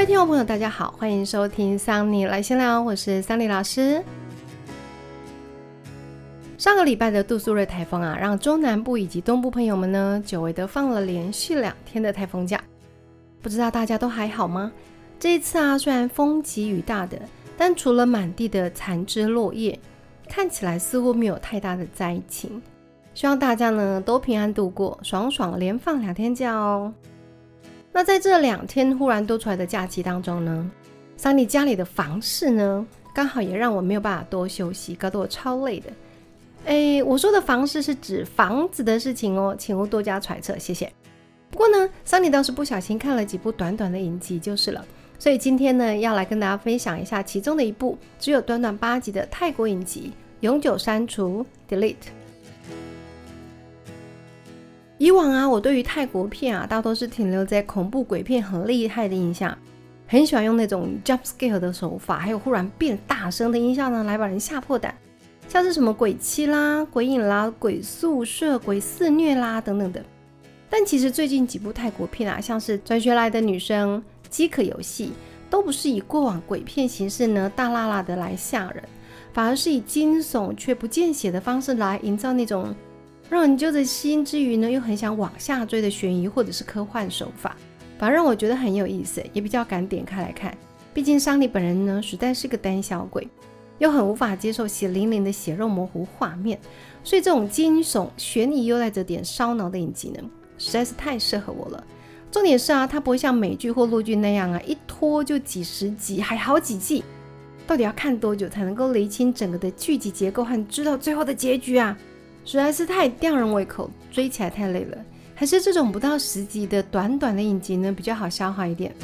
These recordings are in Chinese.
各位听众朋友，大家好，欢迎收听桑尼来闲聊，我是桑尼老师。上个礼拜的杜苏芮台风啊，让中南部以及东部朋友们呢，久违的放了连续两天的台风假。不知道大家都还好吗？这一次啊，虽然风急雨大的，但除了满地的残枝落叶，看起来似乎没有太大的灾情。希望大家呢都平安度过，爽爽连放两天假哦。那在这两天忽然多出来的假期当中呢，桑尼家里的房事呢，刚好也让我没有办法多休息，搞得我超累的。哎，我说的房事是指房子的事情哦，请勿多加揣测，谢谢。不过呢，桑尼倒是不小心看了几部短短的影集就是了，所以今天呢，要来跟大家分享一下其中的一部只有短短八集的泰国影集《永久删除》（Delete）。以往啊，我对于泰国片啊，大多是停留在恐怖鬼片很厉害的印象，很喜欢用那种 jump scare 的手法，还有忽然变大声的音效呢，来把人吓破胆，像是什么鬼妻啦、鬼影啦、鬼宿舍、鬼肆虐啦等等的。但其实最近几部泰国片啊，像是转学来的女生、饥渴游戏，都不是以过往鬼片形式呢，大辣辣的来吓人，反而是以惊悚却不见血的方式来营造那种。让人揪着心之余呢，又很想往下追的悬疑或者是科幻手法，反而让我觉得很有意思，也比较敢点开来看。毕竟桑尼本人呢，实在是个胆小鬼，又很无法接受血淋淋的血肉模糊画面，所以这种惊悚悬疑又带着点烧脑的影集呢，实在是太适合我了。重点是啊，它不会像美剧或陆剧那样啊，一拖就几十集，还好几季，到底要看多久才能够理清整个的剧集结构和知道最后的结局啊？实在是太吊人胃口，追起来太累了。还是这种不到十集的短短的影集呢，比较好消化一点。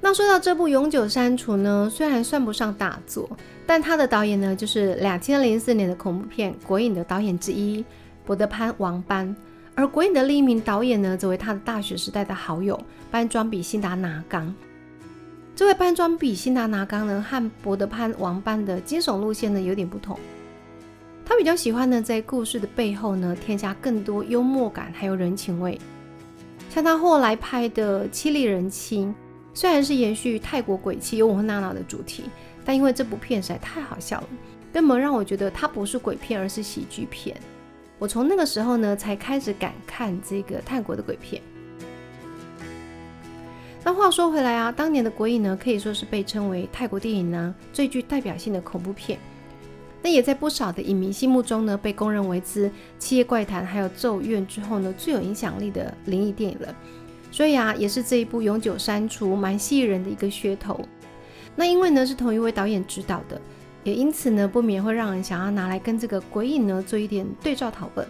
那说到这部《永久删除》呢，虽然算不上大作，但它的导演呢，就是两千零四年的恐怖片《鬼影》的导演之一博德潘王班，而《鬼影》的另一名导演呢，则为他的大学时代的好友班庄比辛达拿冈。这位搬砖比辛达拿冈呢，和博德潘王班的惊悚路线呢有点不同。他比较喜欢呢，在故事的背后呢，添加更多幽默感，还有人情味。像他后来拍的《凄厉人妻》，虽然是延续泰国鬼气幽默闹闹的主题，但因为这部片实在太好笑了，根本让我觉得它不是鬼片，而是喜剧片。我从那个时候呢，才开始敢看这个泰国的鬼片。那话说回来啊，当年的《鬼影》呢，可以说是被称为泰国电影呢最具代表性的恐怖片。那也在不少的影迷心目中呢，被公认为自《七夜怪谈》还有《咒怨》之后呢，最有影响力的灵异电影了。所以啊，也是这一部永久删除蛮吸引人的一个噱头。那因为呢是同一位导演指导的，也因此呢不免会让人想要拿来跟这个《鬼影》呢做一点对照讨论。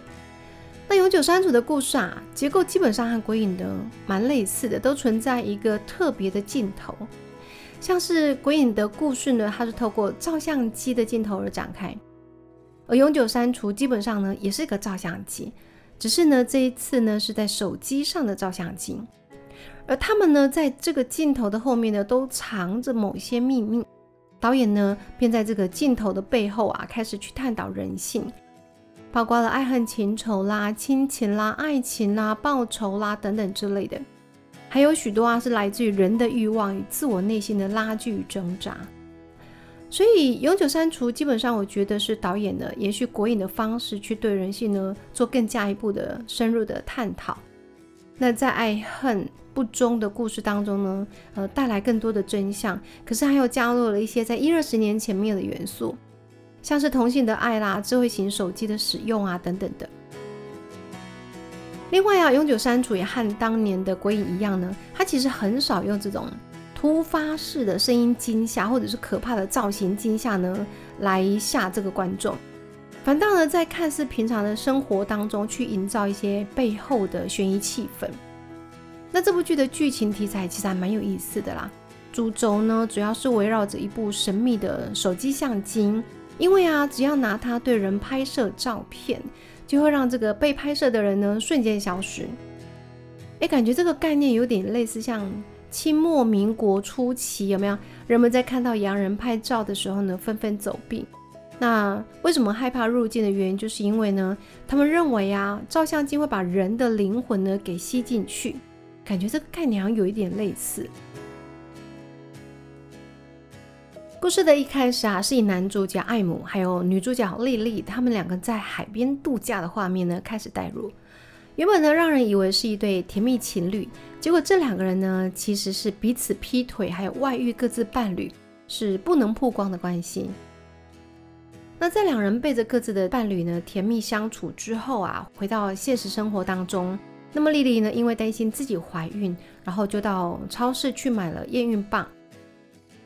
那永久删除的故事啊，结构基本上和鬼影的蛮类似的，都存在一个特别的镜头，像是鬼影的故事呢，它是透过照相机的镜头而展开，而永久删除基本上呢也是一个照相机，只是呢这一次呢是在手机上的照相机，而他们呢在这个镜头的后面呢都藏着某些秘密，导演呢便在这个镜头的背后啊开始去探讨人性。包括了爱恨情仇啦、亲情啦、爱情啦、报仇啦等等之类的，还有许多啊是来自于人的欲望与自我内心的拉锯与挣扎。所以永久删除基本上我觉得是导演的延续国影的方式去对人性呢做更加一步的深入的探讨。那在爱恨不忠的故事当中呢，呃带来更多的真相，可是还有加入了一些在一二十年前面的元素。像是同性的爱啦、智慧型手机的使用啊等等的。另外啊，永久删除也和当年的鬼影一样呢，它其实很少用这种突发式的声音惊吓或者是可怕的造型惊吓呢来吓这个观众，反倒呢在看似平常的生活当中去营造一些背后的悬疑气氛。那这部剧的剧情题材其实还蛮有意思的啦，主轴呢主要是围绕着一部神秘的手机相机。因为啊，只要拿它对人拍摄照片，就会让这个被拍摄的人呢瞬间消失。哎，感觉这个概念有点类似像清末民国初期，有没有人们在看到洋人拍照的时候呢，纷纷走避？那为什么害怕入境的原因，就是因为呢，他们认为啊，照相机会把人的灵魂呢给吸进去，感觉这个概念好像有一点类似。故事的一开始啊，是以男主角艾姆还有女主角莉莉他们两个在海边度假的画面呢开始带入。原本呢，让人以为是一对甜蜜情侣，结果这两个人呢，其实是彼此劈腿还有外遇各自伴侣，是不能曝光的关系。那在两人背着各自的伴侣呢，甜蜜相处之后啊，回到现实生活当中，那么莉莉呢，因为担心自己怀孕，然后就到超市去买了验孕棒。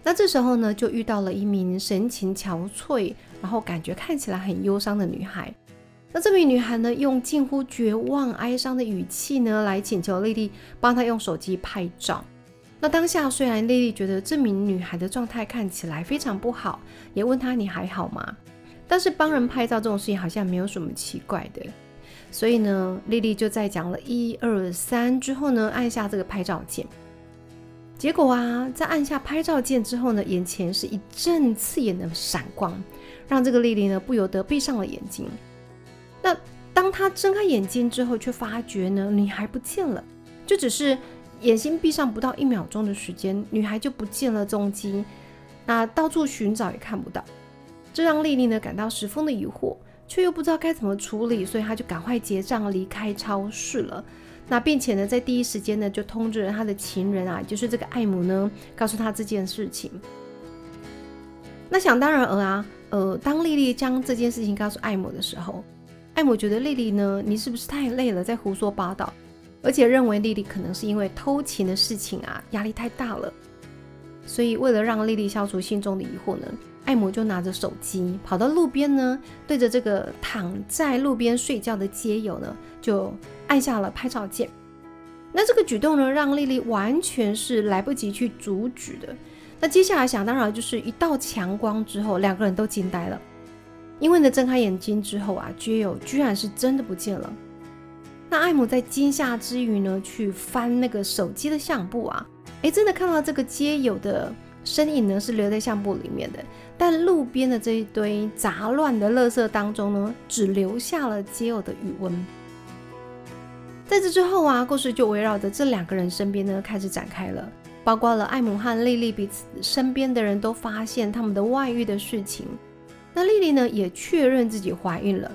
那这时候呢，就遇到了一名神情憔悴，然后感觉看起来很忧伤的女孩。那这名女孩呢，用近乎绝望、哀伤的语气呢，来请求丽丽帮她用手机拍照。那当下虽然丽丽觉得这名女孩的状态看起来非常不好，也问她你还好吗？但是帮人拍照这种事情好像没有什么奇怪的，所以呢，丽丽就在讲了一二三之后呢，按下这个拍照键。结果啊，在按下拍照键之后呢，眼前是一阵刺眼的闪光，让这个丽丽呢不由得闭上了眼睛。那当她睁开眼睛之后，却发觉呢女孩不见了，就只是眼睛闭上不到一秒钟的时间，女孩就不见了踪迹。那到处寻找也看不到，这让丽丽呢感到十分的疑惑，却又不知道该怎么处理，所以她就赶快结账离开超市了。那并且呢，在第一时间呢，就通知了他的情人啊，就是这个艾姆呢，告诉他这件事情。那想当然而啊，呃，当丽丽将这件事情告诉艾姆的时候，艾姆觉得丽丽呢，你是不是太累了，在胡说八道？而且认为丽丽可能是因为偷情的事情啊，压力太大了。所以为了让丽丽消除心中的疑惑呢，艾姆就拿着手机跑到路边呢，对着这个躺在路边睡觉的街友呢，就。按下了拍照键，那这个举动呢，让丽丽完全是来不及去阻止的。那接下来想当然就是一道强光之后，两个人都惊呆了，因为呢睁开眼睛之后啊，街友居然是真的不见了。那艾姆在惊吓之余呢，去翻那个手机的相簿啊，诶，真的看到这个街友的身影呢是留在相簿里面的，但路边的这一堆杂乱的垃圾当中呢，只留下了街友的余温。在这之后啊，故事就围绕着这两个人身边呢开始展开了，包括了艾姆和莉莉彼此身边的人都发现他们的外遇的事情。那莉莉呢也确认自己怀孕了，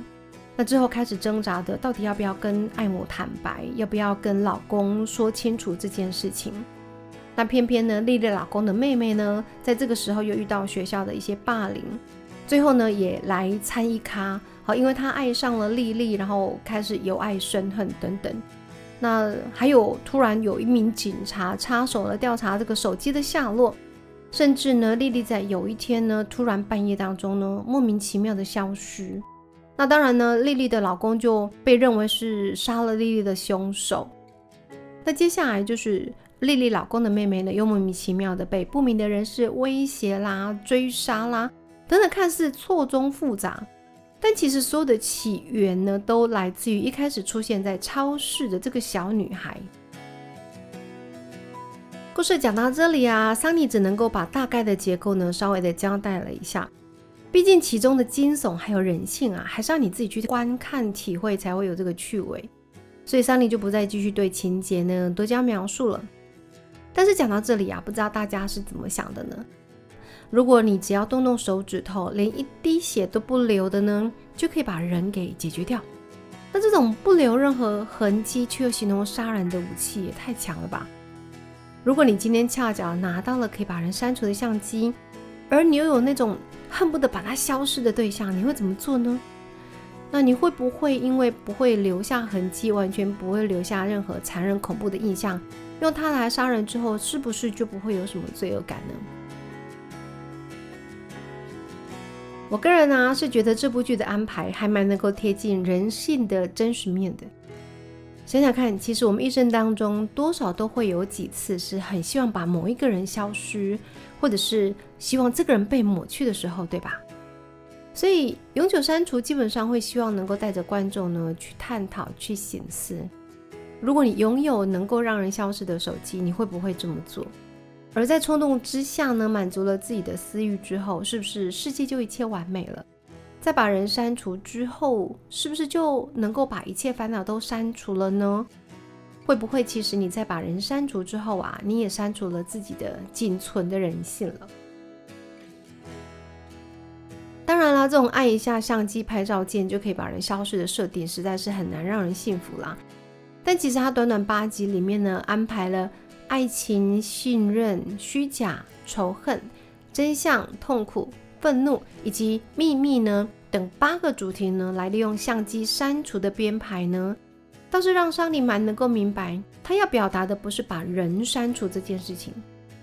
那之后开始挣扎的，到底要不要跟艾姆坦白，要不要跟老公说清楚这件事情？那偏偏呢，莉莉老公的妹妹呢，在这个时候又遇到学校的一些霸凌，最后呢也来参一咖。好，因为她爱上了丽丽，然后开始由爱生恨等等。那还有突然有一名警察插手了调查这个手机的下落，甚至呢，丽丽在有一天呢，突然半夜当中呢，莫名其妙的消失。那当然呢，丽丽的老公就被认为是杀了丽丽的凶手。那接下来就是丽丽老公的妹妹呢，又莫名其妙的被不明的人士威胁啦、追杀啦等等，看似错综复杂。但其实所有的起源呢，都来自于一开始出现在超市的这个小女孩。故事讲到这里啊，桑尼只能够把大概的结构呢，稍微的交代了一下。毕竟其中的惊悚还有人性啊，还是要你自己去观看体会才会有这个趣味。所以桑尼就不再继续对情节呢多加描述了。但是讲到这里啊，不知道大家是怎么想的呢？如果你只要动动手指头，连一滴血都不流的呢，就可以把人给解决掉。那这种不留任何痕迹却又形同杀人的武器也太强了吧？如果你今天恰巧拿到了可以把人删除的相机，而你又有那种恨不得把它消失的对象，你会怎么做呢？那你会不会因为不会留下痕迹，完全不会留下任何残忍恐怖的印象，用它来杀人之后，是不是就不会有什么罪恶感呢？我个人呢是觉得这部剧的安排还蛮能够贴近人性的真实面的。想想看，其实我们一生当中多少都会有几次是很希望把某一个人消失，或者是希望这个人被抹去的时候，对吧？所以永久删除基本上会希望能够带着观众呢去探讨、去醒思。如果你拥有能够让人消失的手机，你会不会这么做？而在冲动之下呢，满足了自己的私欲之后，是不是世界就一切完美了？在把人删除之后，是不是就能够把一切烦恼都删除了呢？会不会其实你在把人删除之后啊，你也删除了自己的仅存的人性了？这种按一下相机拍照键就可以把人消失的设定，实在是很难让人信服啦。但其实它短短八集里面呢，安排了爱情、信任、虚假、仇恨、真相、痛苦、愤怒以及秘密呢等八个主题呢，来利用相机删除的编排呢，倒是让桑尼蛮能够明白，他要表达的不是把人删除这件事情，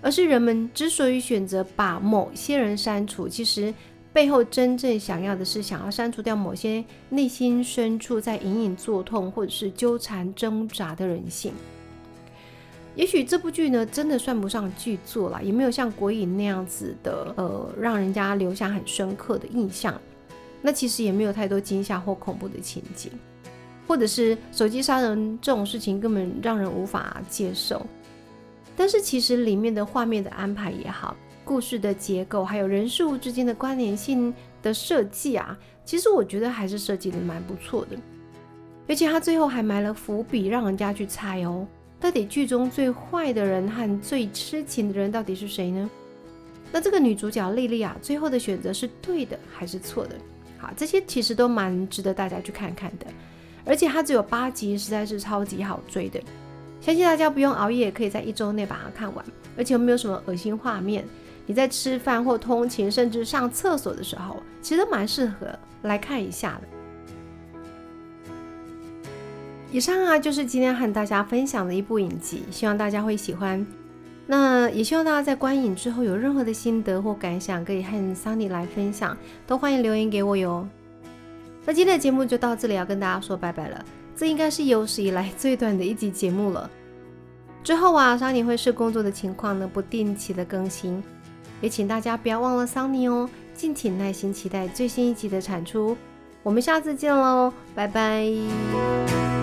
而是人们之所以选择把某些人删除，其实。背后真正想要的是想要删除掉某些内心深处在隐隐作痛或者是纠缠挣扎的人性。也许这部剧呢，真的算不上剧作了，也没有像《国影》那样子的，呃，让人家留下很深刻的印象。那其实也没有太多惊吓或恐怖的情景，或者是手机杀人这种事情根本让人无法接受。但是其实里面的画面的安排也好。故事的结构，还有人事物之间的关联性的设计啊，其实我觉得还是设计的蛮不错的。而且他最后还埋了伏笔，让人家去猜哦，到底剧中最坏的人和最痴情的人到底是谁呢？那这个女主角莉莉啊最后的选择是对的还是错的？好，这些其实都蛮值得大家去看看的。而且它只有八集，实在是超级好追的，相信大家不用熬夜，可以在一周内把它看完，而且没有什么恶心画面。你在吃饭或通勤，甚至上厕所的时候，其实蛮适合来看一下的。以上啊，就是今天和大家分享的一部影集，希望大家会喜欢。那也希望大家在观影之后有任何的心得或感想，可以和 Sunny 来分享，都欢迎留言给我哟。那今天的节目就到这里，要跟大家说拜拜了。这应该是有史以来最短的一集节目了。之后啊，Sunny 会视工作的情况呢，不定期的更新。也请大家不要忘了桑尼哦，敬请耐心期待最新一集的产出。我们下次见喽，拜拜。